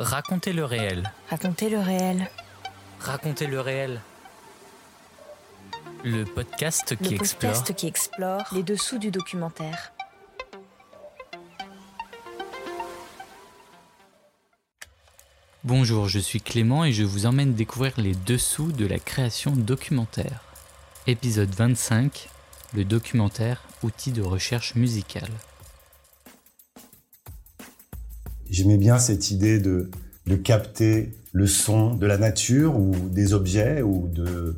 Racontez le réel. Racontez le réel. Racontez le réel. Le podcast qui le explore. podcast qui explore les dessous du documentaire. Bonjour, je suis Clément et je vous emmène découvrir les dessous de la création documentaire. Épisode 25, le documentaire outil de recherche musicale. J'aimais bien cette idée de, de capter le son de la nature ou des objets ou de,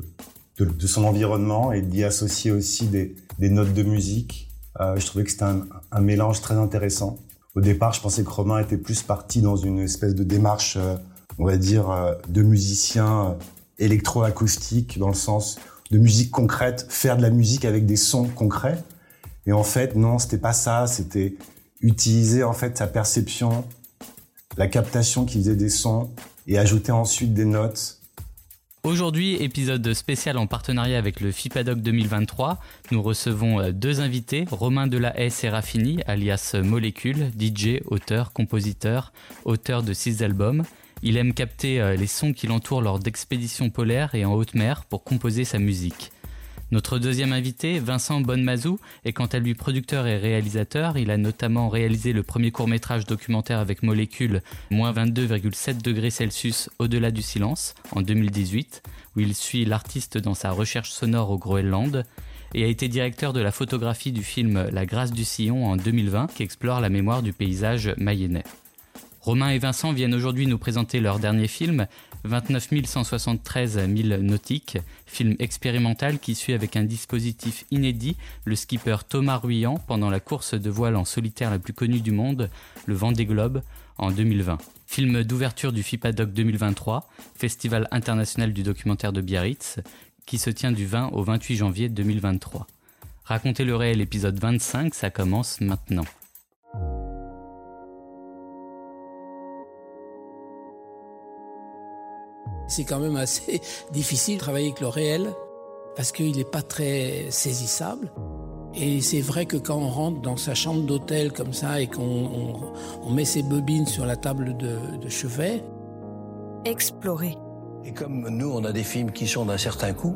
de, son environnement et d'y associer aussi des, des notes de musique. Euh, je trouvais que c'était un, un, mélange très intéressant. Au départ, je pensais que Romain était plus parti dans une espèce de démarche, euh, on va dire, euh, de musicien électroacoustique, dans le sens de musique concrète, faire de la musique avec des sons concrets. Et en fait, non, c'était pas ça. C'était utiliser en fait sa perception, la captation qui faisait des sons et ajouter ensuite des notes. Aujourd'hui, épisode spécial en partenariat avec le FIPADOC 2023. Nous recevons deux invités, Romain Delahaye Serafini, alias Molécule, DJ, auteur, compositeur, auteur de six albums. Il aime capter les sons qui l'entourent lors d'expéditions polaires et en haute mer pour composer sa musique. Notre deuxième invité, Vincent Bonnemazou, est quant à lui producteur et réalisateur. Il a notamment réalisé le premier court-métrage documentaire avec Molécule, moins 22,7 degrés Celsius au-delà du silence, en 2018, où il suit l'artiste dans sa recherche sonore au Groenland, et a été directeur de la photographie du film La grâce du sillon en 2020, qui explore la mémoire du paysage mayennais. Romain et Vincent viennent aujourd'hui nous présenter leur dernier film, 29 173 milles nautiques, film expérimental qui suit avec un dispositif inédit le skipper Thomas Ruyant pendant la course de voile en solitaire la plus connue du monde, le Vendée Globe, en 2020. Film d'ouverture du FIPADOC 2023, Festival international du documentaire de Biarritz, qui se tient du 20 au 28 janvier 2023. Racontez le réel épisode 25, ça commence maintenant. C'est quand même assez difficile de travailler avec le réel parce qu'il n'est pas très saisissable. Et c'est vrai que quand on rentre dans sa chambre d'hôtel comme ça et qu'on on, on met ses bobines sur la table de, de chevet. Explorer. Et comme nous, on a des films qui sont d'un certain coût,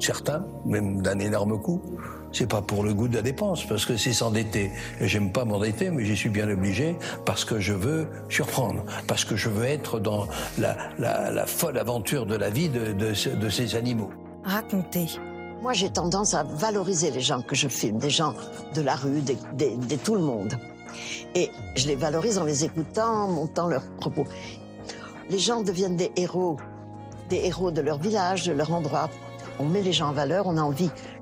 certains, même d'un énorme coût, c'est pas pour le goût de la dépense, parce que c'est s'endetter. Et j'aime pas m'endetter, mais j'y suis bien obligé, parce que je veux surprendre, parce que je veux être dans la, la, la folle aventure de la vie de, de, de ces animaux. Raconter. Moi, j'ai tendance à valoriser les gens que je filme, des gens de la rue, de, de, de tout le monde. Et je les valorise en les écoutant, en montant leurs propos. Les gens deviennent des héros, des héros de leur village, de leur endroit. On met les gens en valeur, on a envie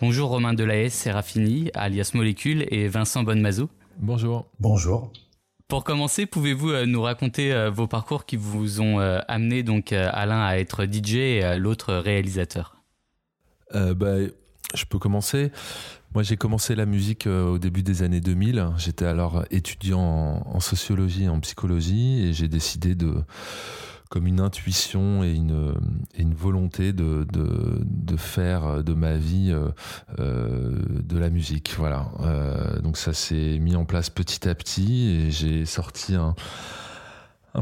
Bonjour Romain Delahaye, Serafini, alias Molécule, et Vincent Bonnemazou. Bonjour. Bonjour. Pour commencer, pouvez-vous nous raconter vos parcours qui vous ont amené donc à l'un à être DJ et à l'autre réalisateur? Euh, bah, Je peux commencer. Moi, j'ai commencé la musique au début des années 2000. J'étais alors étudiant en, en sociologie et en psychologie et j'ai décidé de comme une intuition et une, volonté de, faire de ma vie euh, euh, de la musique. Voilà. Euh, donc ça s'est mis en place petit à petit et j'ai sorti un,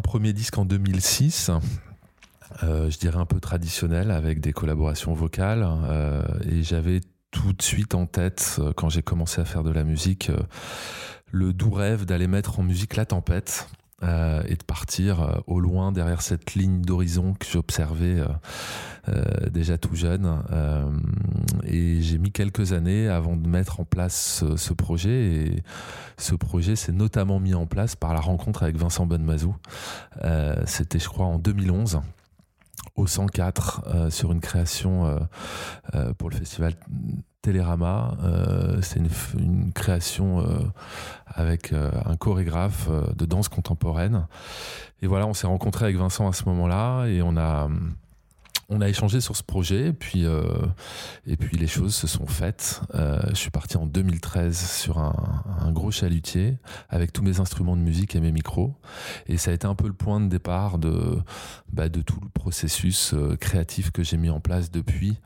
premier disque en 2006. Euh, je dirais un peu traditionnel avec des collaborations vocales et j'avais tout de suite en tête, quand j'ai commencé à faire de la musique, le doux rêve d'aller mettre en musique la tempête. Euh, et de partir euh, au loin derrière cette ligne d'horizon que j'observais euh, déjà tout jeune. et j'ai mis quelques années avant de mettre en place ce, projet. Et ce projet s'est notamment mis en place par la rencontre avec Vincent Bonnemazou. C'était, je crois, en 2011 au 104 sur une création pour le festival Télérama. Euh, c'est une, création euh, avec euh, un chorégraphe de danse contemporaine. Et voilà, on s'est rencontré avec Vincent à ce moment-là et on a on a échangé sur ce projet, et puis, euh, et puis les choses se sont faites. Euh, je suis parti en 2013 sur un, gros chalutier avec tous mes instruments de musique et mes micros. Et ça a été un peu le point de départ de, bah, tout le processus euh, créatif que j'ai mis en place depuis,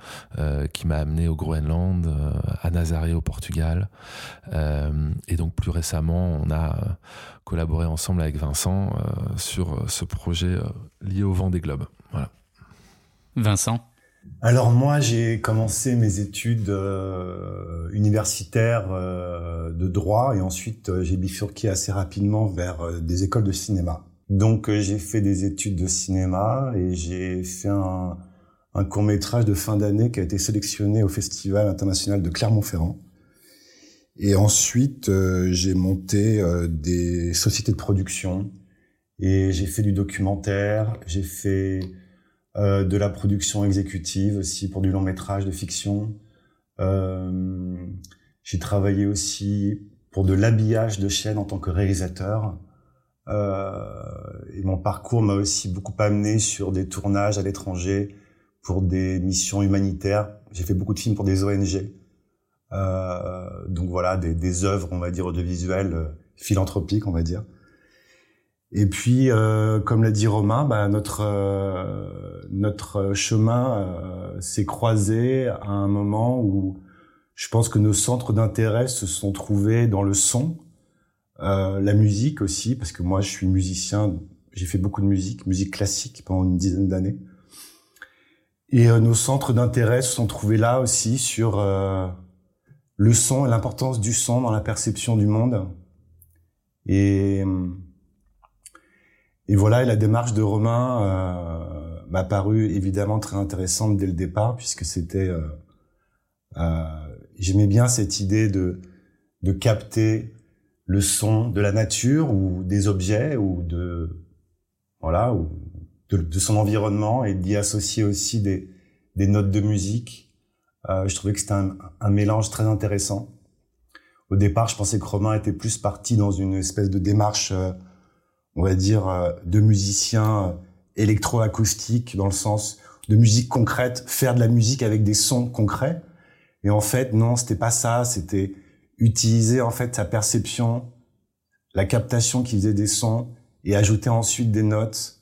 qui m'a amené au Groenland, à Nazaré au Portugal. et donc plus récemment, on a collaboré ensemble avec Vincent sur ce projet lié au vent des globes. Voilà. Vincent alors moi, j'ai commencé mes études euh, universitaires euh, de droit et ensuite euh, j'ai bifurqué assez rapidement vers des écoles de cinéma. Donc j'ai fait des études de cinéma et j'ai fait un, un court métrage de fin d'année qui a été sélectionné au Festival international de Clermont-Ferrand. Et ensuite j'ai monté des sociétés de production et j'ai fait du documentaire, j'ai fait euh, de la production exécutive aussi pour du long métrage de fiction. Euh, j'ai travaillé aussi pour de l'habillage de chaîne en tant que réalisateur. Euh, et mon parcours m'a aussi beaucoup amené sur des tournages à l'étranger pour des missions humanitaires. J'ai fait beaucoup de films pour des ONG. Euh, donc voilà, des, des œuvres, on va dire, audiovisuelles, euh, philanthropiques, on va dire. Et puis, euh, comme l'a dit Romain, bah, notre euh, notre chemin euh, s'est croisé à un moment où je pense que nos centres d'intérêt se sont trouvés dans le son, la musique aussi, parce que moi je suis musicien, j'ai fait beaucoup de musique, musique classique pendant une dizaine d'années. Et nos centres d'intérêt se sont trouvés là aussi sur le son et l'importance du son dans la perception du monde. Et et voilà, la démarche de Romain euh, m'a paru évidemment très intéressante dès le départ, puisque c'était, euh, euh, j'aimais bien cette idée de de capter le son de la nature ou des objets ou de voilà ou de, son environnement et d'y associer aussi des des notes de musique. Je trouvais que c'était un, mélange très intéressant. Au départ, je pensais que Romain était plus parti dans une espèce de démarche on va dire, euh, de musiciens euh, électroacoustiques dans le sens de musique concrète, faire de la musique avec des sons concrets. Et en fait, non, c'était pas ça. C'était utiliser en fait sa perception, la captation qui faisait des sons et ajouter ensuite des notes,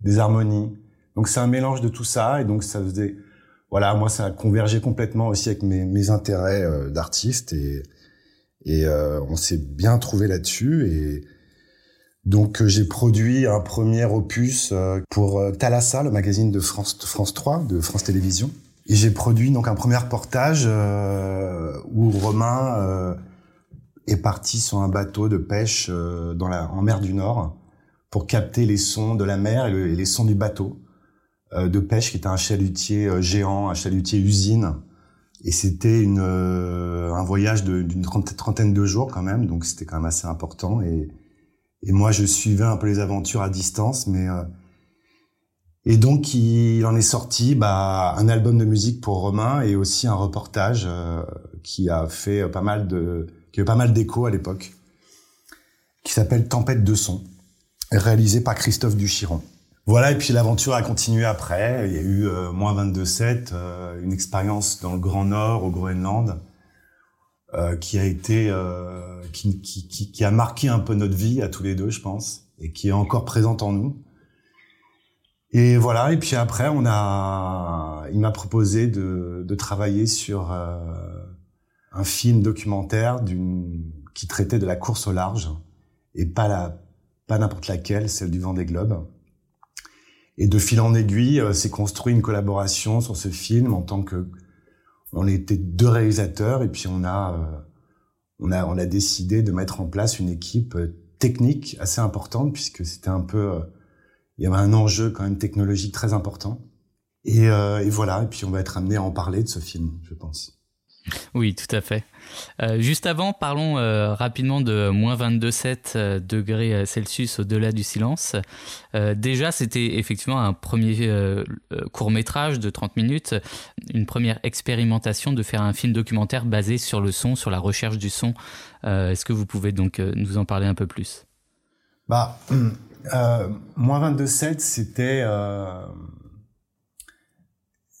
des harmonies. Donc c'est un mélange de tout ça et donc ça faisait, voilà, moi ça a convergé complètement aussi avec mes, mes intérêts euh, d'artiste et et on s'est bien trouvé là-dessus et donc euh, j'ai produit un premier opus euh, pour euh, Thalassa, le magazine de France, de France 3, de France Télévisions. Et j'ai produit donc un premier reportage où Romain est parti sur un bateau de pêche dans la, en mer du Nord pour capter les sons de la mer et, les sons du bateau de pêche qui était un chalutier géant, un chalutier usine. Et c'était une, un voyage d'une trentaine de jours quand même, donc c'était quand même assez important. Et, et moi, je suivais un peu les aventures à distance, mais euh, et donc il en est sorti bah, un album de musique pour Romain et aussi un reportage euh, qui a fait pas mal de qui a eu pas mal d'écho à l'époque, qui s'appelle Tempête de son, réalisé par Christophe Duchiron. Voilà, et puis l'aventure a continué après. Il y a eu euh, moins 22-7, euh, une expérience dans le Grand Nord, au Groenland, euh, qui a été euh, qui, qui, a marqué un peu notre vie à tous les deux, je pense, et qui est encore présente en nous. Et voilà. Et puis après, on a, il m'a proposé de, travailler sur euh, un film documentaire qui traitait de la course au large et pas la pas n'importe laquelle, celle du Vendée Globe. Et de fil en aiguille, s'est construit une collaboration sur ce film en tant que on était deux réalisateurs et puis on a, euh, on a, on a décidé de mettre en place une équipe euh, technique assez importante puisque c'était un peu, euh, il y avait un enjeu quand même technologique très important. Et, et voilà, et puis on va être amené à en parler de ce film, je pense. Oui, tout à fait. Euh, juste avant, parlons euh, rapidement de moins 22,7 euh, degrés Celsius au-delà du silence. déjà, c'était effectivement un premier court métrage de 30 minutes, une première expérimentation de faire un film documentaire basé sur le son, sur la recherche du son. Est-ce que vous pouvez donc nous en parler un peu plus? Bah, moins 22,7, c'était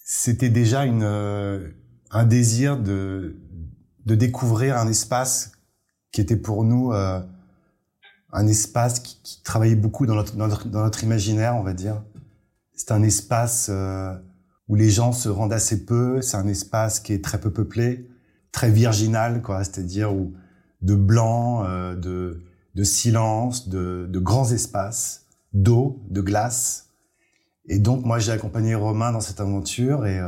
c'était déjà une un désir de, de découvrir un espace qui était pour nous euh, un espace qui, travaillait beaucoup dans notre, dans notre, imaginaire, on va dire. C'est un espace euh, où les gens se rendent assez peu. C'est un espace qui est très peu peuplé, très virginal, quoi. C'est-à-dire où de blanc, euh, de, de silence, de, de grands espaces, d'eau, de glace. Et donc moi j'ai accompagné Romain dans cette aventure et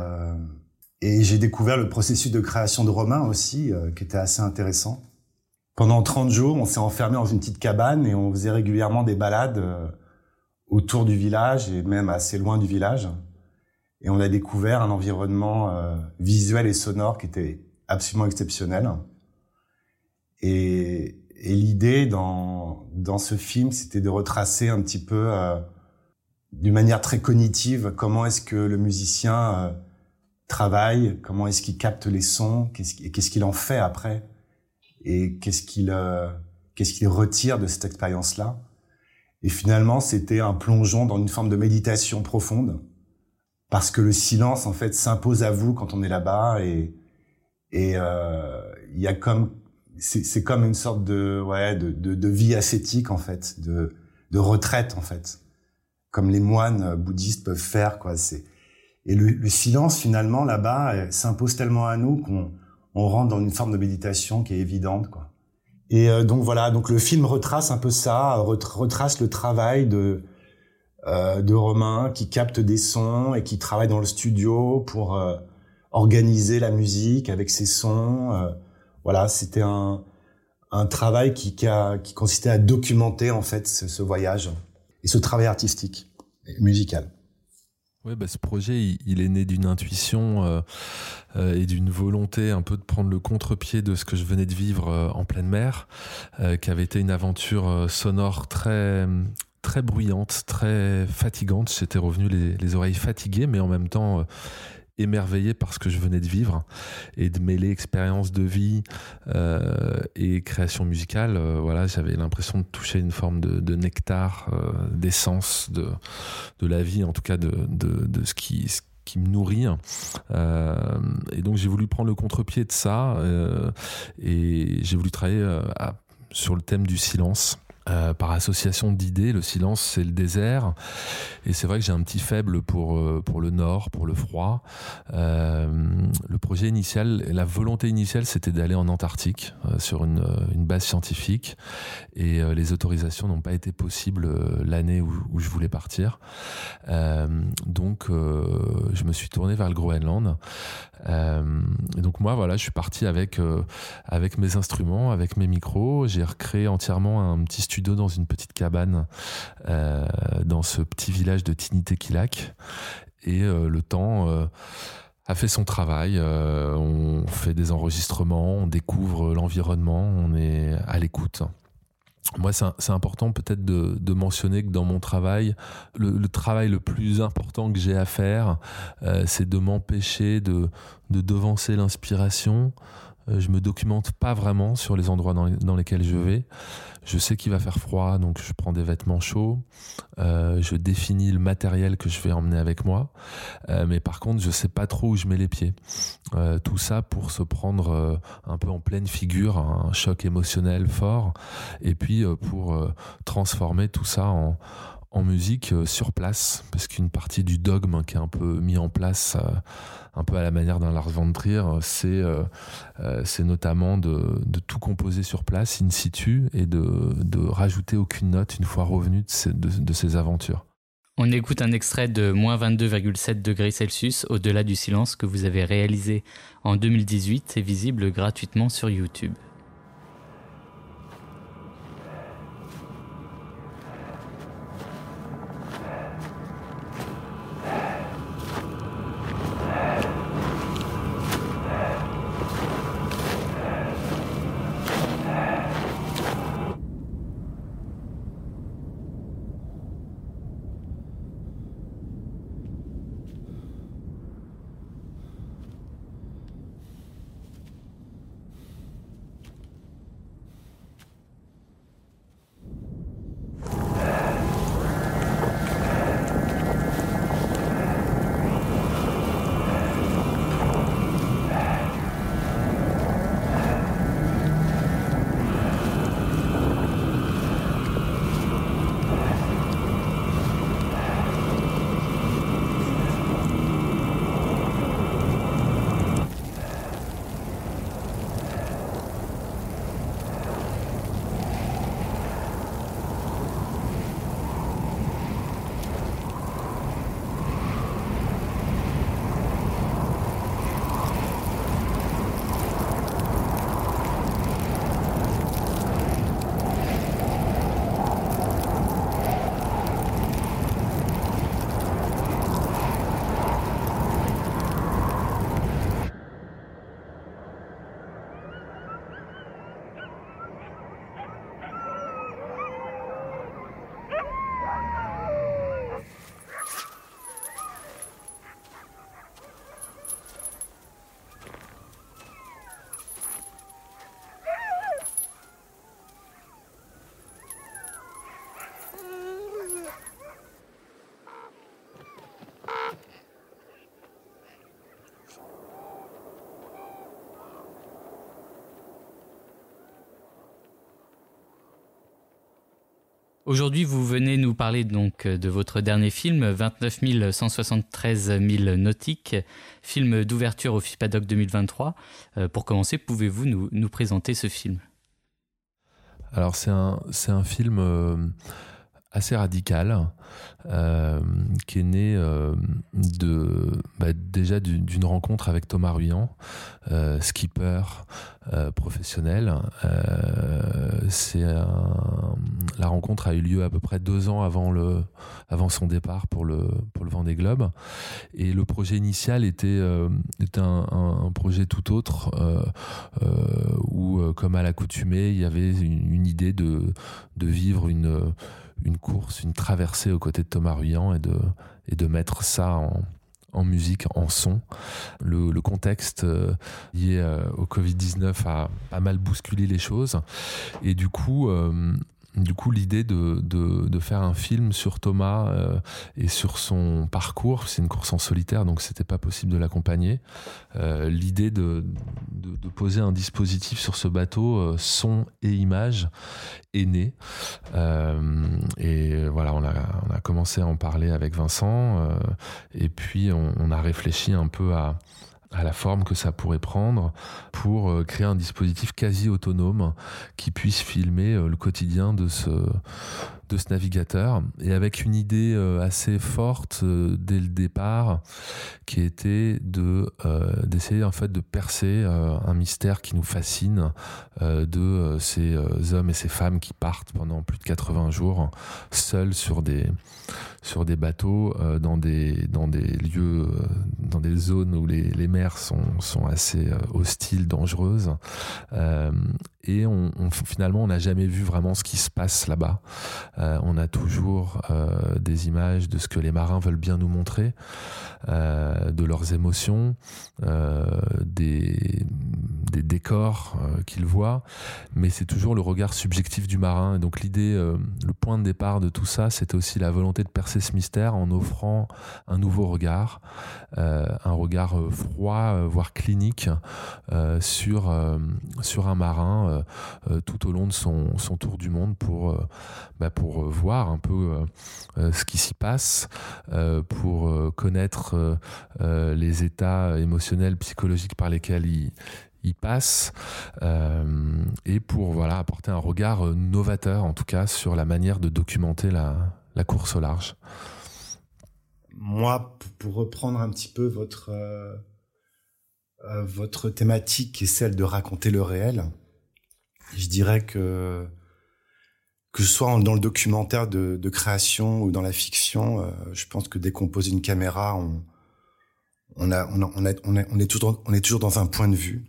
et j'ai découvert le processus de création de Romain aussi, euh, qui était assez intéressant. Pendant 30 jours, on s'est enfermé dans une petite cabane et on faisait régulièrement des balades euh, autour du village et même assez loin du village. Et on a découvert un environnement euh, visuel et sonore qui était absolument exceptionnel. Et, et l'idée dans, dans ce film, c'était de retracer un petit peu, d'une manière très cognitive, comment est-ce que le musicien travaille, comment est-ce qu'il capte les sons, qu'est-ce qu'il en fait après, et qu'est-ce qu'il euh, qu'est-ce qu'il retire de cette expérience-là. Et finalement, c'était un plongeon dans une forme de méditation profonde, parce que le silence en fait s'impose à vous quand on est là-bas, et et euh, il y a comme c'est comme une sorte de ouais de, de, de vie ascétique en fait, de de retraite en fait, comme les moines bouddhistes peuvent faire quoi. C'est et le, silence, finalement, là-bas, euh, s'impose tellement à nous qu'on on rentre dans une forme de méditation qui est évidente, quoi. Et euh, donc voilà, donc le film retrace un peu ça, retrace le travail de euh, de Romain qui capte des sons et qui travaille dans le studio pour euh, organiser la musique avec ses sons. Euh, voilà, c'était un un travail qui qui, a, qui consistait à documenter en fait ce, ce voyage et ce travail artistique et musical. Bah, ce projet, il, est né d'une intuition euh, euh, et d'une volonté un peu de prendre le contre-pied de ce que je venais de vivre euh, en pleine mer, qui avait été une aventure sonore très bruyante, très fatigante. J'étais revenu les, oreilles fatiguées, mais en même temps émerveillé par ce que je venais de vivre et de mêler expérience de vie euh, et création musicale. Euh, voilà, j'avais l'impression de toucher une forme de, nectar, euh, d'essence de, de la vie, en tout cas de, de, ce qui, ce qui me nourrit. Et donc j'ai voulu prendre le contre-pied de ça et j'ai voulu travailler sur le thème du silence. Euh, par association d'idées, le silence c'est le désert. Et c'est vrai que j'ai un petit faible pour, euh, pour le nord, pour le froid. Euh, le projet initial, la volonté initiale c'était d'aller en Antarctique sur une, une, base scientifique. Et les autorisations n'ont pas été possibles l'année où, où, je voulais partir. donc je me suis tourné vers le Groenland. et donc moi voilà, je suis parti avec, avec mes instruments, avec mes micros. J'ai recréé entièrement un petit studio dans une petite cabane euh, dans ce petit village de Tinitequilak. Et euh, le temps euh, a fait son travail. on fait des enregistrements, on découvre l'environnement, on est à l'écoute. Moi, c'est important peut-être de, mentionner que dans mon travail, le, le travail le plus important que j'ai à faire, c'est de m'empêcher de, de devancer l'inspiration. Euh, je me documente pas vraiment sur les endroits dans, lesquels je vais. Je sais qu'il va faire froid, donc je prends des vêtements chauds. Euh, je définis le matériel que je vais emmener avec moi. Euh, mais par contre, je sais pas trop où je mets les pieds. Tout ça pour se prendre un peu en pleine figure, un choc émotionnel fort. Et puis pour transformer tout ça en, en musique sur place. Parce qu'une partie du dogme qui est un peu mis en place un peu à la manière d'un Lars von Trier, c'est euh, c'est notamment de, tout composer sur place, in situ, et de, rajouter aucune note une fois revenu de ces, de, de ces aventures. On écoute un extrait de moins 22,7 degrés Celsius au-delà du silence que vous avez réalisé en 2018 et visible gratuitement sur YouTube. Aujourd'hui, vous venez nous parler donc de votre dernier film, 29 173 000 nautiques, film d'ouverture au FIPADOC 2023. Euh, pour commencer, pouvez-vous nous, nous, présenter ce film? Alors, c'est un, un, film euh, assez radical, euh, qui est né euh, de, bah, déjà d'une rencontre avec Thomas Ruyant, euh, skipper professionnel. c'est la rencontre a eu lieu à peu près deux ans avant, le, avant son départ pour le, pour le Vendée Globe. Et le projet initial était, était un, un, projet tout autre, où, comme à l'accoutumée, il y avait une, une idée de, de vivre une une course, une traversée aux côtés de Thomas Ruyant et de, et de mettre ça en, en musique, en son. Le, contexte euh, lié euh, au Covid-19 a mal bousculé les choses. Et du coup, euh, du coup, l'idée de, faire un film sur Thomas euh, et sur son parcours, c'est une course en solitaire, donc c'était pas possible de l'accompagner. Euh, l'idée de, poser un dispositif sur ce bateau, euh, son et image, est née. Et voilà, on a, commencé à en parler avec Vincent, et puis on a réfléchi un peu à à la forme que ça pourrait prendre pour euh, créer un dispositif quasi autonome qui puisse filmer euh, le quotidien de ce, de ce navigateur. Et avec une idée euh, assez forte dès le départ qui était de d'essayer en fait de percer un mystère qui nous fascine de ces hommes et ces femmes qui partent pendant plus de 80 jours seuls sur des sur des bateaux dans des dans des lieux dans des zones où les, les mers sont, sont assez hostiles dangereuses euh, et on, finalement on n'a jamais vu vraiment ce qui se passe là-bas. Euh, on a toujours euh, des images de ce que les marins veulent bien nous montrer, euh, de leurs émotions, euh, des, des, décors euh, qu'ils voient, mais c'est toujours le regard subjectif du marin. Et donc l'idée, le point de départ de tout ça, c'était aussi la volonté de ce mystère en offrant un nouveau regard, un regard froid, voire clinique, sur, sur un marin euh, euh, tout au long de son, son, tour du monde pour, euh, bah, pour voir un peu ce qui s'y passe, pour connaître les états émotionnels, psychologiques par lesquels il, il passe euh, et pour voilà apporter un regard novateur en tout cas sur la manière de documenter la, la course au large. moi, pour reprendre un petit peu votre votre thématique qui est celle de raconter le réel, je dirais que que ce soit dans le documentaire de, création ou dans la fiction, euh, je pense que dès qu'on pose une caméra, on, on, a, on, on, est, on, est toujours, on est toujours dans un point de vue.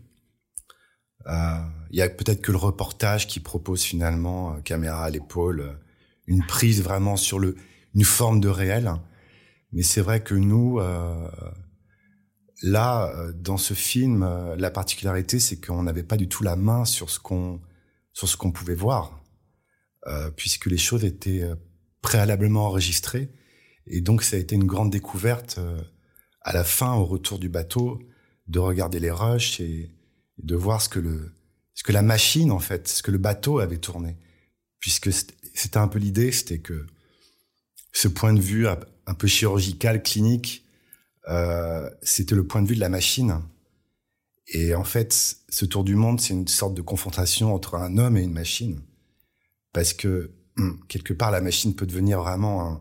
Euh, il y a peut-être que le reportage qui propose finalement, euh, caméra à l'épaule, euh, une prise vraiment sur le, une forme de réel. Mais c'est vrai que nous, euh, là, dans ce film, la particularité, c'est qu'on n'avait pas du tout la main sur ce qu'on sur ce qu'on pouvait voir, euh, puisque les choses étaient euh, préalablement enregistrées. Et donc, ça a été une grande découverte euh, à la fin, au retour du bateau, de regarder les rushs et, de voir ce que le, ce que la machine, en fait, ce que le bateau avait tourné. Puisque c'était un peu l'idée, c'était que ce point de vue un peu chirurgical, clinique, euh, c'était le point de vue de la machine. Et en fait, ce tour du monde, c'est une sorte de confrontation entre un homme et une machine. Parce que, hum, quelque part, la machine peut devenir vraiment un,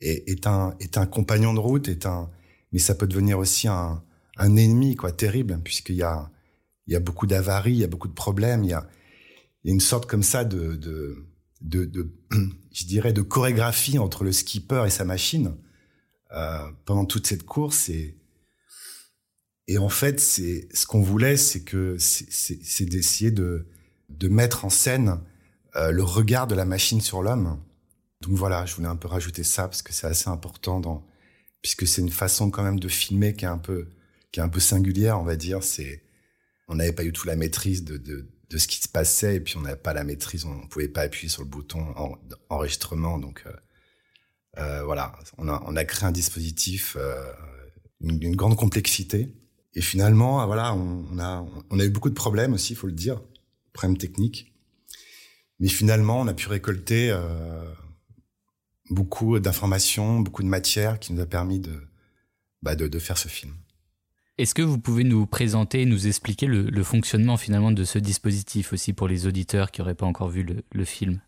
est, un, est un compagnon de route, est un, mais ça peut devenir aussi un, un ennemi, quoi, terrible, puisqu'il y a, il y a beaucoup d'avaries, il y a beaucoup de problèmes, il y a, une sorte comme ça de, de, je dirais, de chorégraphie entre le skipper et sa machine euh, pendant toute cette course. Et, et en fait, c'est ce qu'on voulait, c'est que c'est d'essayer de, de mettre en scène euh, le regard de la machine sur l'homme. Donc voilà, je voulais un peu rajouter ça parce que c'est assez important dans puisque c'est une façon quand même de filmer qui est un peu qui est un peu singulière, on va dire. C'est on n'avait pas du tout la maîtrise de, de, de ce qui se passait et puis on n'avait pas la maîtrise, on, ne pouvait pas appuyer sur le bouton en, enregistrement. Donc euh, euh, voilà, on a, créé un dispositif euh, d'une grande complexité et finalement, voilà, on, a, eu beaucoup de problèmes aussi, il faut le dire, problèmes techniques. Mais finalement, on a pu récolter beaucoup d'informations, beaucoup de matière qui nous a permis de, bah faire ce film. Est-ce que vous pouvez nous présenter nous expliquer le, fonctionnement finalement de ce dispositif aussi pour les auditeurs qui n'auraient pas encore vu le, film?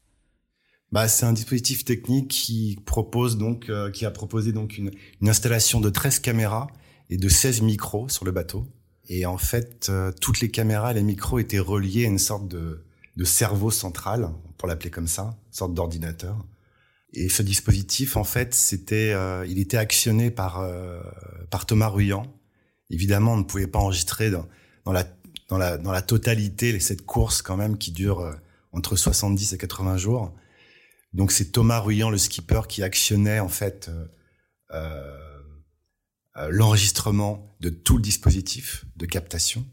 Bah, c'est un dispositif technique qui propose donc, euh, qui a proposé donc une, installation de 13 caméras et de 16 micros sur le bateau. Et en fait, euh, toutes les caméras et les micros étaient reliés à une sorte de, cerveau central, pour l'appeler comme ça, une sorte d'ordinateur. Et ce dispositif, en fait, c'était, euh, il était actionné par par Thomas Ruyant. Évidemment, on ne pouvait pas enregistrer dans, la totalité cette course quand même qui dure euh, entre 70 et 80 jours. Donc c'est Thomas Ruyant, le skipper, qui actionnait en fait euh, euh, l'enregistrement de tout le dispositif de captation.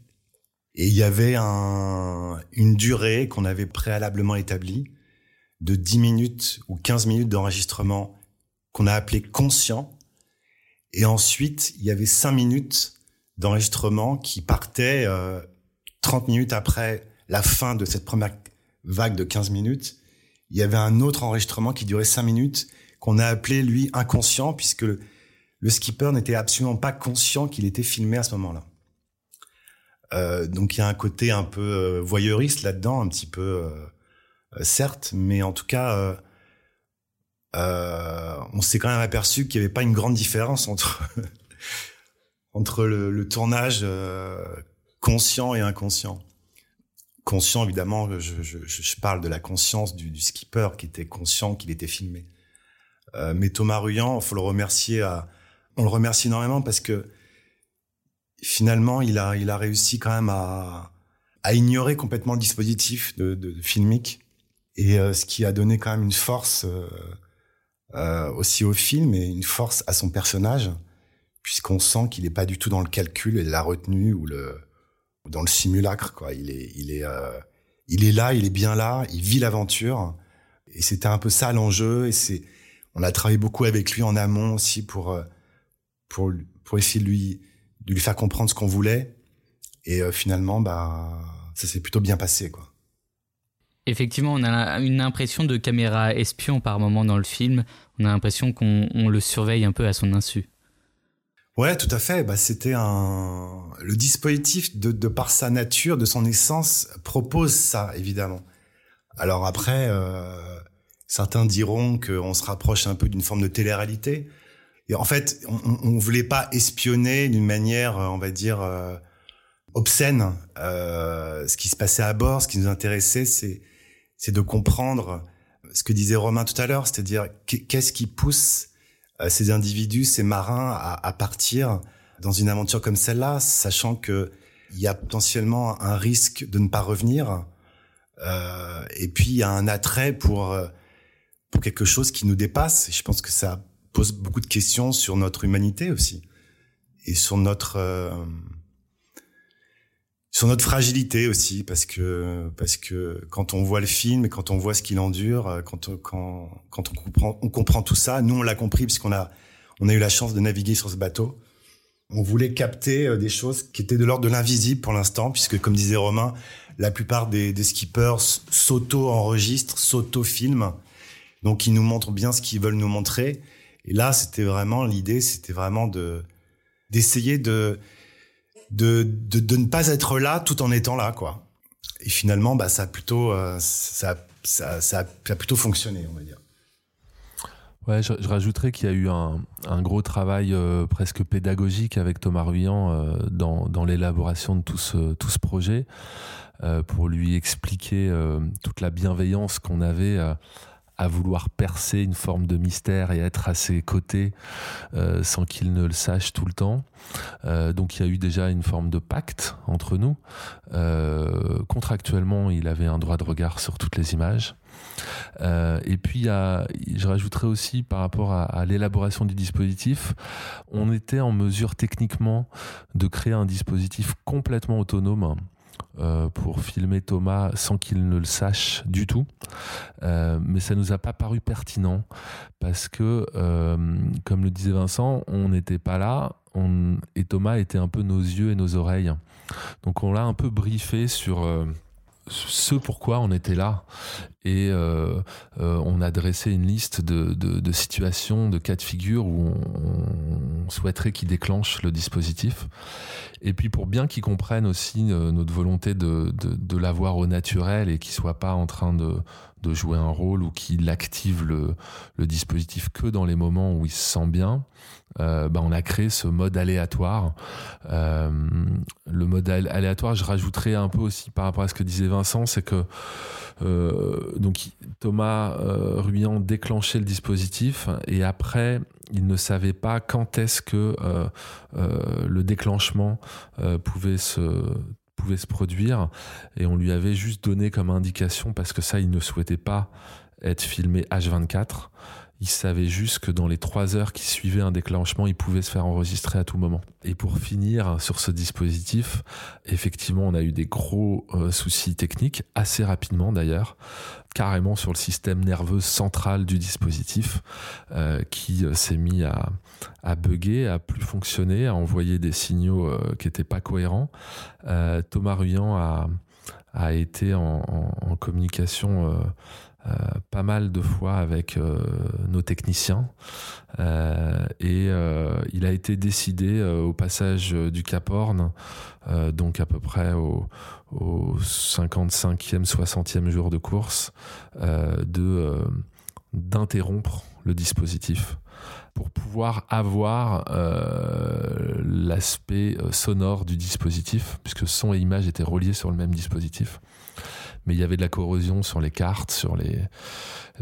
Et il y avait un, une durée qu'on avait préalablement établie de 10 minutes ou 15 minutes d'enregistrement qu'on a appelé conscient. Et ensuite, il y avait 5 minutes d'enregistrement qui partaient euh, 30 minutes après la fin de cette première vague de 15 minutes. Il y avait un autre enregistrement qui durait 5 minutes qu'on a appelé, lui, inconscient, puisque le skipper n'était absolument pas conscient qu'il était filmé à ce moment-là. Euh, donc il y a un côté un peu euh, voyeuriste là-dedans, un petit peu, euh, certes, mais en tout cas, on s'est quand même aperçu qu'il n'y avait pas une grande différence entre entre le, le tournage conscient et inconscient. Conscient, évidemment, je, je, je, parle de la conscience du, du skipper qui était conscient qu'il était filmé. mais Thomas Ruyant, faut le remercier à, on le remercie énormément parce que finalement, il a, il a réussi quand même à, à ignorer complètement le dispositif de, de, de filmique et euh, ce qui a donné quand même une force euh, euh, aussi au film et une force à son personnage puisqu'on sent qu'il n'est pas du tout dans le calcul et la retenue ou le dans le simulacre quoi. Il est, il est, euh, il est là, il est bien là, il vit l'aventure et c'était un peu ça l'enjeu et c'est on a travaillé beaucoup avec lui en amont aussi pour euh, pour, pour essayer de lui, de lui faire comprendre ce qu'on voulait. Et euh, finalement, bah, ça s'est plutôt bien passé, quoi. Effectivement, on a une impression de caméra espion par moment dans le film. On a l'impression qu'on le surveille un peu à son insu. Ouais, tout à fait. Bah, c'était un le dispositif de, par sa nature, de son essence, propose ça évidemment. Alors après, euh, certains diront qu'on se rapproche un peu d'une forme de télé-réalité. et en fait, on, on voulait pas espionner d'une manière, on va dire, euh, obscène. Euh, ce qui se passait à bord, ce qui nous intéressait, c'est c'est de comprendre ce que disait Romain tout à l'heure, c'est-à-dire qu'est-ce qui pousse ces individus, ces marins, à, à partir dans une aventure comme celle-là, sachant que il y a potentiellement un risque de ne pas revenir. Euh, et puis il y a un attrait pour euh, pour quelque chose qui nous dépasse. Je pense que ça pose beaucoup de questions sur notre humanité aussi et sur notre euh, sur notre fragilité aussi parce que parce que quand on voit le film et quand on voit ce qu'il endure euh, quand quand quand on comprend on comprend tout ça nous on l'a compris puisqu'on a on a eu la chance de naviguer sur ce bateau. On voulait capter euh, des choses qui étaient de l'ordre de l'invisible pour l'instant puisque comme disait Romain la plupart des, des skippers s'auto-enregistrent s'auto-filment. Donc ils nous montrent bien ce qu'ils veulent nous montrer. Et là c'était vraiment l'idée c'était vraiment de d'essayer de de, ne pas être là tout en étant là, quoi. Et finalement, bah, ça a plutôt, euh, ça, ça, a plutôt fonctionné, on va dire. Ouais, je, rajouterais qu'il y a eu un, un gros travail euh, presque pédagogique avec Thomas Ruyant euh, dans, dans l'élaboration de tout ce, tout ce projet pour lui expliquer toute la bienveillance qu'on avait à vouloir percer une forme de mystère et être à ses côtés euh, sans qu'il ne le sache tout le temps. Euh, donc il y a eu déjà une forme de pacte entre nous. Euh, contractuellement, il avait un droit de regard sur toutes les images. Et puis, je rajouterais aussi par rapport à l'élaboration du dispositif, on était en mesure techniquement de créer un dispositif complètement autonome euh, pour filmer Thomas sans qu'il ne le sache du tout. Euh, mais ça nous a pas paru pertinent parce que, euh, comme le disait Vincent, on n'était pas là et Thomas était un peu nos yeux et nos oreilles. Donc on l'a un peu briefé sur ce pourquoi on était là et euh, euh, on a dressé une liste de, de, situations, de cas de figure où on, souhaiterait qu'il déclenche le dispositif. Et puis pour bien qu'il comprenne aussi euh, notre volonté de, de, l'avoir au naturel et qu'il soit pas en train de, de jouer un rôle ou qu'il active le, dispositif que dans les moments où il se sent bien, euh, bah on a créé ce mode aléatoire. Euh, le mode aléatoire, je rajouterais un peu aussi par rapport à ce que disait Vincent, c'est que euh, donc Thomas euh, Ruyant déclenchait le dispositif et après il ne savait pas quand est-ce que le déclenchement pouvait se pouvait se produire et on lui avait juste donné comme indication parce que ça il ne souhaitait pas être filmé H24 il savait juste que dans les trois heures qui suivaient un déclenchement, il pouvait se faire enregistrer à tout moment. Et pour finir sur ce dispositif, effectivement, on a eu des gros euh, soucis techniques, assez rapidement d'ailleurs, carrément sur le système nerveux central du dispositif, euh, qui euh, s'est mis à, bugger, à plus fonctionner, à envoyer des signaux qui n'étaient pas cohérents. Thomas Ruyant a, été en, communication pas mal de fois avec euh, nos techniciens. Euh, et euh, il a été décidé euh, au passage du Cap Horn, donc à peu près au, au 55e, 60e jour de course, de d'interrompre le dispositif pour pouvoir avoir euh, l'aspect sonore du dispositif, puisque son et image étaient reliés sur le même dispositif mais il y avait de la corrosion sur les cartes, sur les,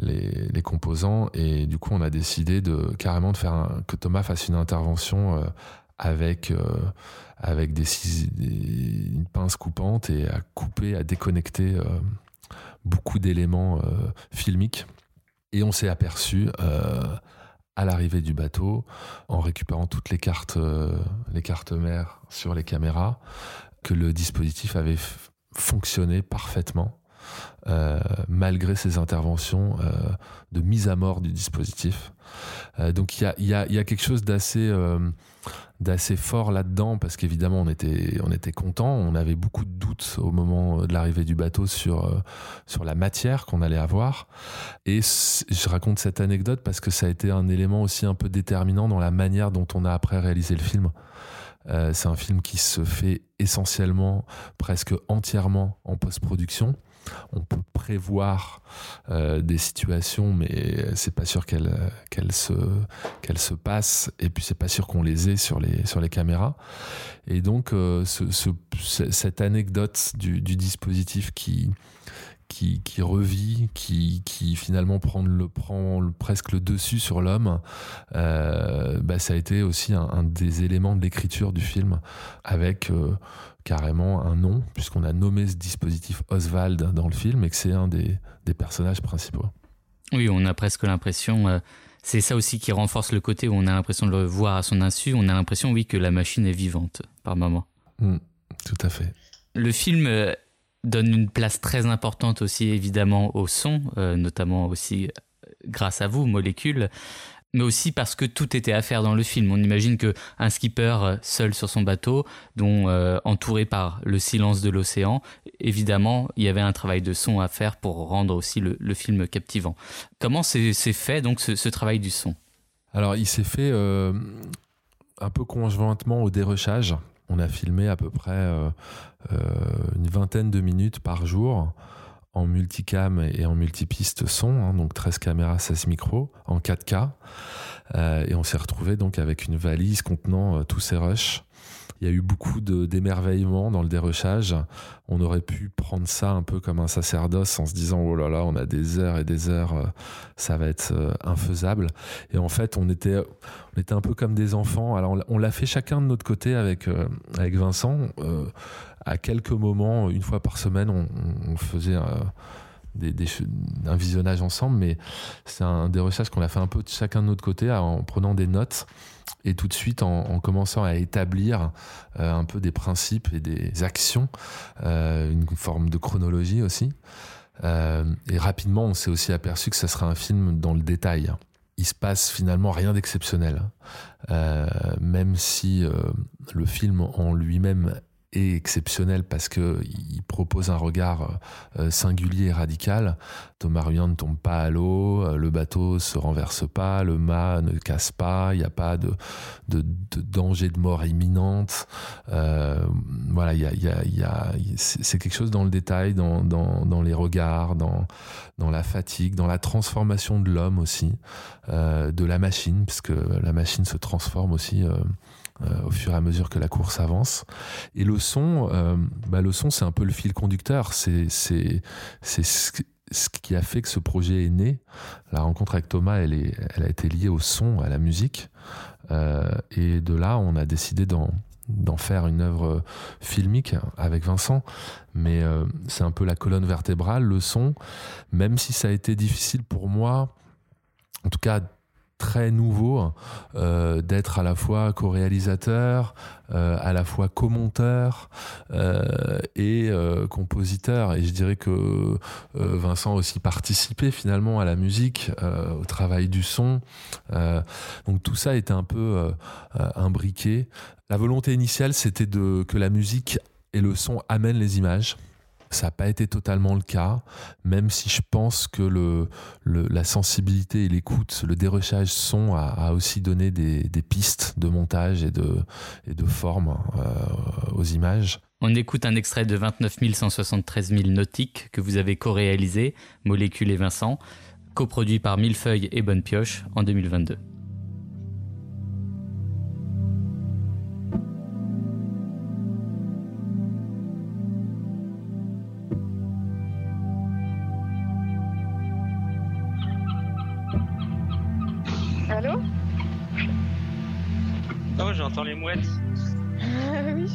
les, composants, et du coup on a décidé de carrément de faire que Thomas fasse une intervention euh, avec euh, avec des, une pince coupante et à couper, à déconnecter euh, beaucoup d'éléments filmiques. Et on s'est aperçu à l'arrivée du bateau, en récupérant toutes les cartes, les cartes mères sur les caméras, que le dispositif avait fonctionné parfaitement euh, malgré ces interventions euh, de mise à mort du dispositif. Euh, donc il y a, quelque chose d'assez fort là-dedans parce qu'évidemment on était on était content, on avait beaucoup de doutes au moment de l'arrivée du bateau sur la matière qu'on allait avoir et je raconte cette anecdote parce que ça a été un élément aussi un peu déterminant dans la manière dont on a après réalisé le film. Euh, c'est un film qui se fait essentiellement, presque entièrement en post-production. on peut prévoir des situations, mais c'est pas sûr qu'elles qu'elles se qu'elles se passent. Et puis c'est pas sûr qu'on les ait sur les sur les caméras. Et donc ce, cette anecdote du dispositif qui qui, qui, revit, qui, qui finalement prend, le, prend presque le dessus sur l'homme, euh, bah, ça a été aussi un, des éléments de l'écriture du film, avec euh, carrément un nom, puisqu'on a nommé ce dispositif Oswald dans le film et que c'est un des, des, personnages principaux. Oui, on a presque l'impression... Euh, c'est ça aussi qui renforce le côté où on a l'impression de le voir à son insu. On a l'impression, oui, que la machine est vivante par moment. Mm, tout à fait. Le film donne une place très importante aussi évidemment au son, euh, notamment aussi euh, grâce à vous, Molécule, mais aussi parce que tout était à faire dans le film. On imagine que un skipper euh, seul sur son bateau, dont entouré par le silence de l'océan, évidemment, il y avait un travail de son à faire pour rendre aussi le, film captivant. Comment s'est fait donc ce, travail du son? Alors, il s'est fait un peu conjointement au dérochage on a filmé à peu près euh, euh, une vingtaine de minutes par jour en multicam et en multipiste son, hein, donc 13 caméras, 16 micros, en 4K. Euh, et on s'est retrouvé donc avec une valise contenant tous ces rushs il y a eu beaucoup d'émerveillement dans le dérochage. On aurait pu prendre ça un peu comme un sacerdoce en se disant oh là là, on a des heures et des heures, euh, ça va être euh, infaisable. Et en fait, on était, on était un peu comme des enfants. Alors on l'a fait chacun de notre côté avec, euh, avec Vincent. à quelques moments, une fois par semaine, on, faisait un visionnage ensemble, mais c'est un dérochage qu'on a fait un peu chacun de notre côté en prenant des notes et tout de suite en, commençant à établir euh, un peu des principes et des actions, euh, une forme de chronologie aussi. Euh, et rapidement, on s'est aussi aperçu que ça serait un film dans le détail. Il se passe finalement rien d'exceptionnel, même si le film en lui-même est exceptionnel parce que il propose un regard euh, singulier et radical. Thomas Ruyant ne tombe pas à l'eau, euh, le bateau se renverse pas, le mât ne casse pas, il n'y a pas de, danger de mort imminente. Euh, voilà, c'est quelque chose dans le détail, dans, les regards, dans, la fatigue, dans la transformation de l'homme aussi, de la machine, parce que la machine se transforme aussi au fur et à mesure que la course avance. Et le son, euh, bah, le son, c'est un peu le fil conducteur. C'est ce qui a fait que ce projet est né. La rencontre avec Thomas, elle, a été liée au son, à la musique. Euh, et de là, on a décidé d'en faire une œuvre filmique avec Vincent. Mais c'est un peu la colonne vertébrale, le son. Même si ça a été difficile pour moi, en tout cas très nouveau euh, d'être à la fois co-réalisateur, euh, à la fois co-monteur euh, et compositeur. Et je dirais que Vincent a aussi participé finalement à la musique, au travail du son. donc tout ça était un peu imbriqué. La volonté initiale, c'était de que la musique et le son amènent les images. Ça n'a pas été totalement le cas, même si je pense que le, la sensibilité et l'écoute, le dérochage son a, aussi donné des, pistes de montage et de, et de forme euh, aux images. On écoute un extrait de 29 173 000 nautiques que vous avez co-réalisé, Molécule et Vincent, coproduit par Millefeuille et Bonne Pioche en 2022.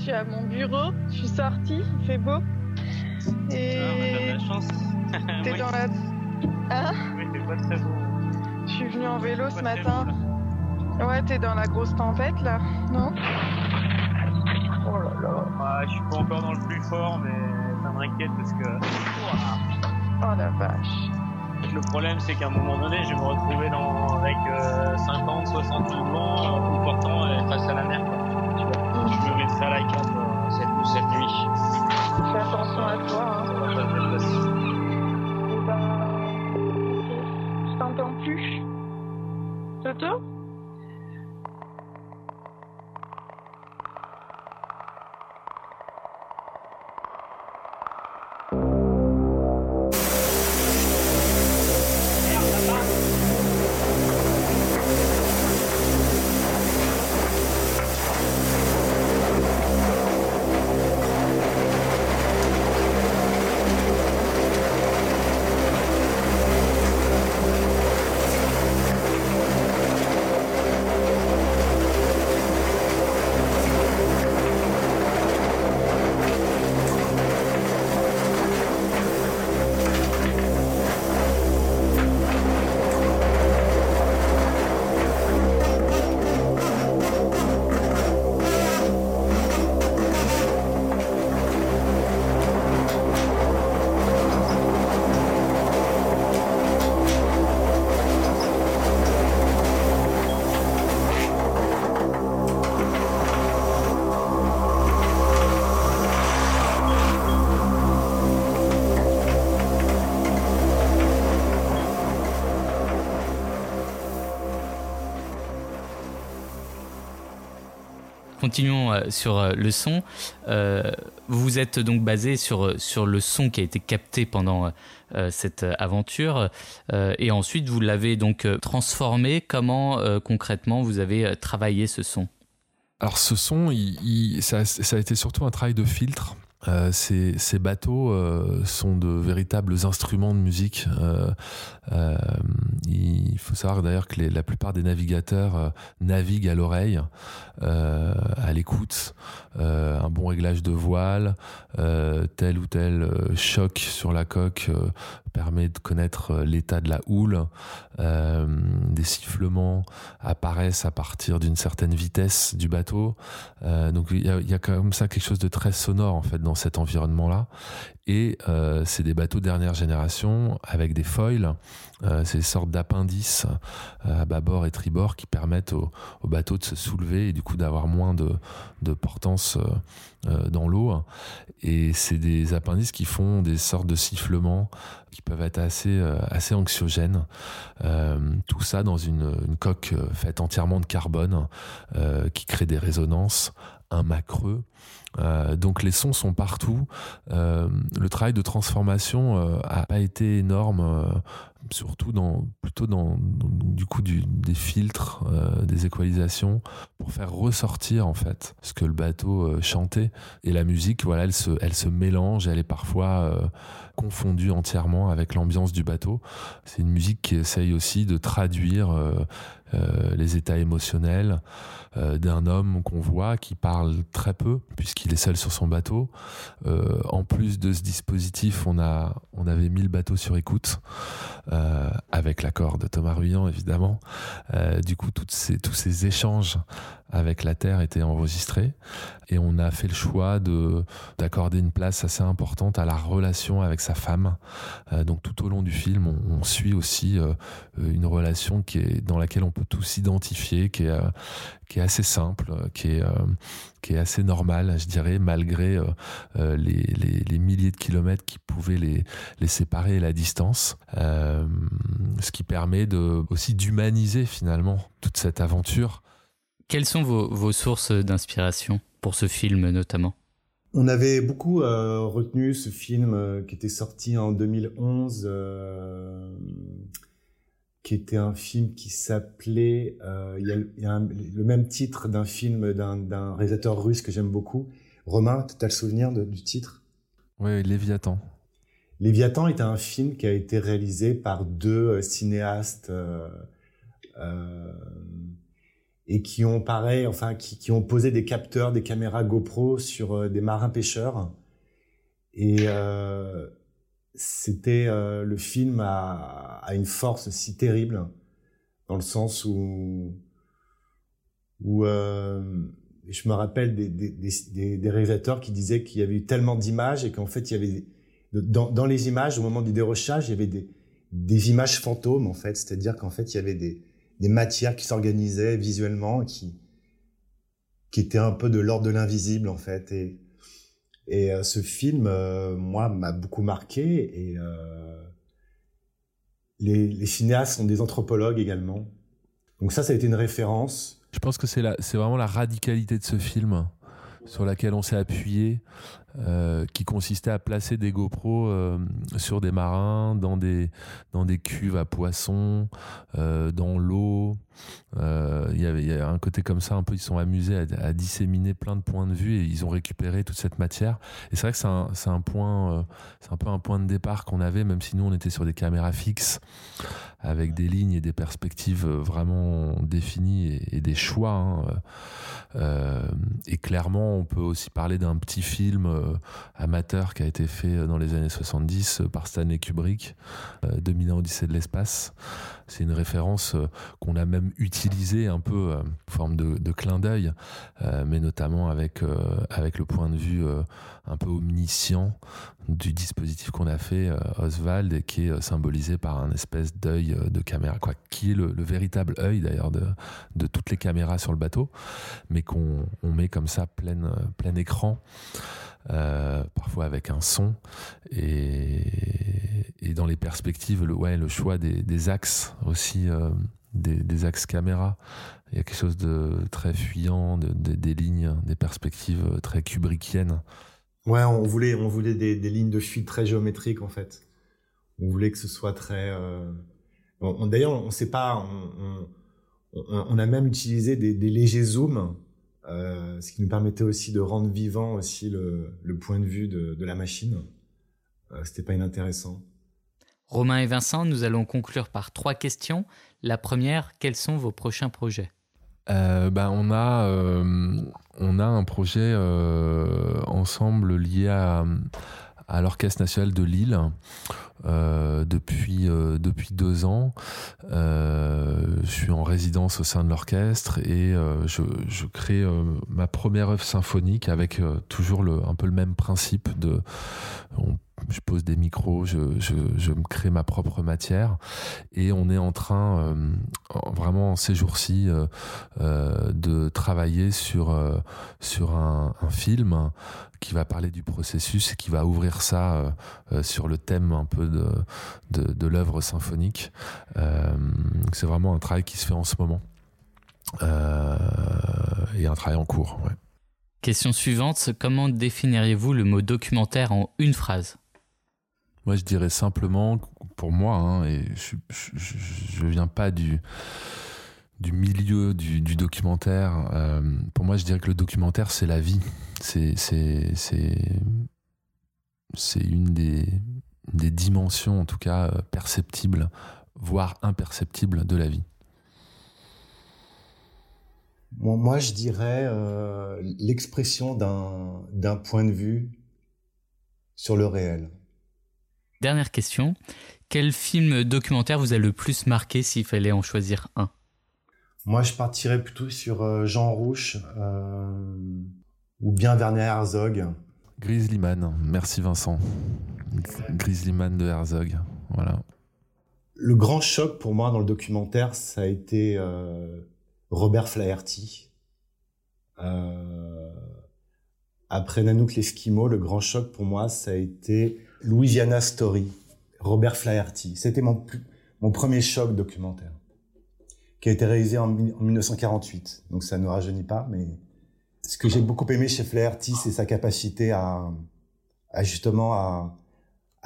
Suis à mon bureau, je suis sortie, il fait beau. Et. Ah, la chance. T'es dans la. Hein Oui, c'est pas très beau. Je suis venue en vélo ce matin. ouais, t'es dans la grosse tempête là, non? Oh là là. je suis pas encore dans le plus fort, mais ça m'inquiète parce que. Oh la vache. Le problème, c'est qu'à un moment donné, je vais me retrouver dans, avec 50, 60 000 vent, ou portant face à la mer. Euh, cette, cette, nuit. Fais attention à toi. Hein. Continuons sur le son. vous êtes donc basé sur, sur le son qui a été capté pendant cette aventure et ensuite vous l'avez donc transformé. Comment concrètement vous avez travaillé ce son? Alors ce son, ça, a été surtout un travail de filtre euh, ces, bateaux euh, sont de véritables instruments de musique. Euh, il faut savoir d'ailleurs que la plupart des navigateurs naviguent à l'oreille, à l'écoute, un bon réglage de voile, tel ou tel choc sur la coque permet de connaître l'état de la houle. des sifflements apparaissent à partir d'une certaine vitesse du bateau. donc il y a, comme ça quelque chose de très sonore en fait dans cet environnement-là. Et euh, c'est des bateaux dernière génération avec des foils, euh, ces sortes d'appendices euh, à bâbord et tribord qui permettent aux au bateaux de se soulever et du coup d'avoir moins de, portance euh, dans l'eau. Et c'est des appendices qui font des sortes de sifflements qui peuvent être assez, anxiogènes. tout ça dans une, coque faite entièrement de carbone qui crée des résonances, un mât creux euh, donc les sons sont partout. Euh, le travail de transformation euh, a pas été énorme, surtout dans plutôt dans, du coup des filtres, des équalisations pour faire ressortir en fait ce que le bateau chantait. Et la musique, voilà, elle se, elle se mélange, elle est parfois confondue entièrement avec l'ambiance du bateau. C'est une musique qui essaye aussi de traduire les états émotionnels d'un homme qu'on voit qui parle très peu puisqu'il est seul sur son bateau. Euh, en plus de ce dispositif, on, avait mis le bateau sur écoute, euh, avec l'accord de Thomas Ruyant, évidemment. Euh, du coup, tous ces échanges avec la Terre étaient enregistrés. Et on a fait le choix de, d'accorder une place assez importante à la relation avec sa femme. donc tout au long du film, on, suit aussi une relation qui est, dans laquelle on peut tous s'identifier, qui est, qui est assez simple, qui est, qui est assez normale, je dirais, malgré les, les, les, milliers de kilomètres qui pouvaient les, les séparer et la distance. Euh, ce qui permet de, aussi d'humaniser finalement toute cette aventure. Quelles sont vos, vos sources d'inspiration pour ce film notamment? On avait beaucoup euh, retenu ce film euh, qui était sorti en 2011, euh, qui était un film qui s'appelait, euh, il y a, y a un, le même titre d'un film d'un réalisateur russe que j'aime beaucoup. Romain, tu as le souvenir de, du titre? Oui, Léviathan. Léviathan est un film qui a été réalisé par deux euh, cinéastes euh, euh, et qui ont pareil, enfin qui, qui, ont posé des capteurs, des caméras GoPro sur euh, des marins pêcheurs. Et euh, c'était euh, le film a, a, une force si terrible dans le sens où où je me rappelle des, réalisateurs qui disaient qu'il y avait eu tellement d'images et qu'en fait il y avait dans, dans, les images, au moment du dérochage, il y avait des, des images fantômes, en fait. C'est-à-dire qu'en fait, il y avait des, des matières qui s'organisaient visuellement, qui, qui étaient un peu de l'ordre de l'invisible, en fait. Et, et euh, ce film, euh, moi, m'a beaucoup marqué. Et euh, les, les cinéastes sont des anthropologues également. Donc ça, ça a été une référence. Je pense que c'est vraiment la radicalité de ce film sur laquelle on s'est appuyé euh, qui consistait à placer des GoPros euh, sur des marins, dans des, dans des cuves à poissons, euh, dans l'eau. Il y avait un côté comme ça, un peu, ils sont amusés à, disséminer plein de points de vue et ils ont récupéré toute cette matière. Et c'est vrai que c'est un, un point, c'est un peu un point de départ qu'on avait, même si nous on était sur des caméras fixes avec des lignes et des perspectives vraiment définies et, des choix. Hein. Et clairement, on peut aussi parler d'un petit film amateur qui a été fait euh, dans les années 70 euh, par Stanley Kubrick, 2001 Odyssée de l'espace. C'est une référence qu'on a même utilisée un peu en forme de, clin d'œil, mais notamment avec, avec le point de vue un peu omniscient du dispositif qu'on a fait, Oswald, et qui est symbolisé par un espèce d'œil de caméra, quoi, qui est le, le véritable œil d'ailleurs de, de toutes les caméras sur le bateau, mais qu'on on met comme ça plein, plein écran. Euh, parfois avec un son et, dans les perspectives le, ouais, le choix des, des axes aussi euh, des, axes caméra. Il y a quelque chose de très fuyant, des lignes, des perspectives très kubrickiennes. Ouais, on voulait, on voulait des, lignes de fuite très géométriques en fait. On voulait que ce soit très. Euh, d'ailleurs, on ne sait pas. On, a même utilisé des, légers zooms, euh, ce qui nous permettait aussi de rendre vivant aussi le, point de vue de, la machine. Euh, C'était pas inintéressant. Romain et Vincent, nous allons conclure par trois questions. La première, quels sont vos prochains projets? Euh, ben on a on a un projet ensemble lié à à l'Orchestre national de Lille euh, depuis, euh, depuis deux ans. Euh, je suis en résidence au sein de l'orchestre et je, je, crée ma première œuvre symphonique avec toujours le, un peu le même principe de je pose des micros, je, je, me crée ma propre matière et on est en train euh, vraiment ces jours-ci euh, euh, de travailler sur sur un, film qui va parler du processus et qui va ouvrir ça sur le thème un peu de de, l'œuvre symphonique. c'est vraiment un travail qui se fait en ce moment et un travail en cours. Question suivante, comment définiriez-vous le mot documentaire en une phrase? Moi, je dirais simplement, pour moi, hein, et je ne viens pas du, du milieu du, documentaire, euh, pour moi, je dirais que le documentaire, c'est la vie. C'est une des, dimensions, en tout cas, euh, perceptibles, voire imperceptibles de la vie. moi, je dirais euh, l'expression d'un point de vue sur le réel. Dernière question. Quel film documentaire vous a le plus marqué s'il fallait en choisir un? Moi, je partirais plutôt sur euh, Jean Rouche euh, ou bien Werner Herzog. Grizzlyman, merci Vincent. Grizzlyman de Herzog, voilà. Le grand choc pour moi dans le documentaire, ça a été euh, Robert Flaherty. Après Nanook l'Eskimo, le grand choc pour moi, ça a été Louisiana Story, Robert Flaherty. C'était mon, mon premier choc documentaire, qui a été réalisé en, 1948. Donc ça ne rajeunit pas, mais ce que j'ai beaucoup aimé chez Flaherty, c'est sa capacité à, justement à,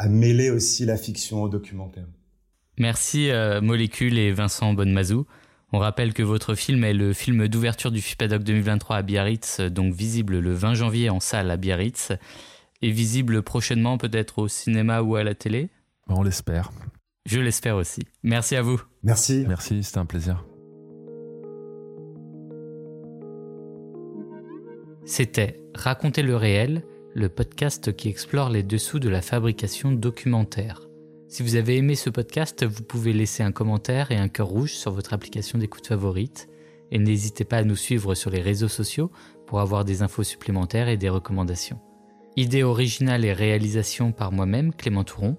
mêler aussi la fiction au documentaire. Merci euh, Molécule et Vincent Bonnemazou. On rappelle que votre film est le film d'ouverture du FIPADOC 2023 à Biarritz, donc visible le 20 janvier en salle à Biarritz est visible prochainement peut-être au cinéma ou à la télé? On l'espère. Je l'espère aussi. Merci à vous. Merci. Merci, c'était un plaisir. C'était Raconter le réel, le podcast qui explore les dessous de la fabrication documentaire. Si vous avez aimé ce podcast, vous pouvez laisser un commentaire et un cœur rouge sur votre application d'écoute favorite. Et n'hésitez pas à nous suivre sur les réseaux sociaux pour avoir des infos supplémentaires et des recommandations. Idée originale et réalisation par moi-même, Clément Touron.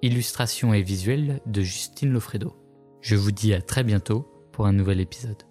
Illustration et visuel de Justine Lofredo. Je vous dis à très bientôt pour un nouvel épisode.